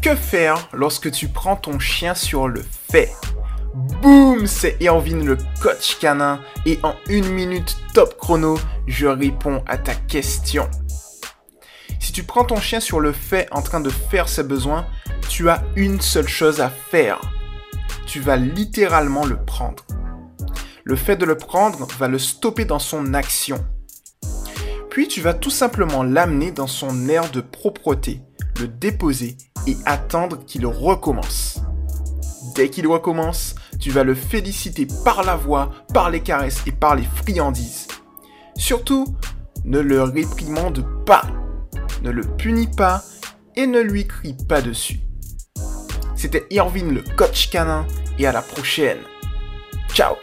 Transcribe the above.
Que faire lorsque tu prends ton chien sur le fait? Boum, c'est Irvine le coach canin et en une minute top chrono, je réponds à ta question. Si tu prends ton chien sur le fait en train de faire ses besoins, tu as une seule chose à faire. Tu vas littéralement le prendre. Le fait de le prendre va le stopper dans son action. Puis tu vas tout simplement l'amener dans son air de propreté, le déposer et attendre qu'il recommence. Dès qu'il recommence, tu vas le féliciter par la voix, par les caresses et par les friandises. Surtout, ne le réprimande pas, ne le punis pas et ne lui crie pas dessus. C'était Irvine le coach canin et à la prochaine. Ciao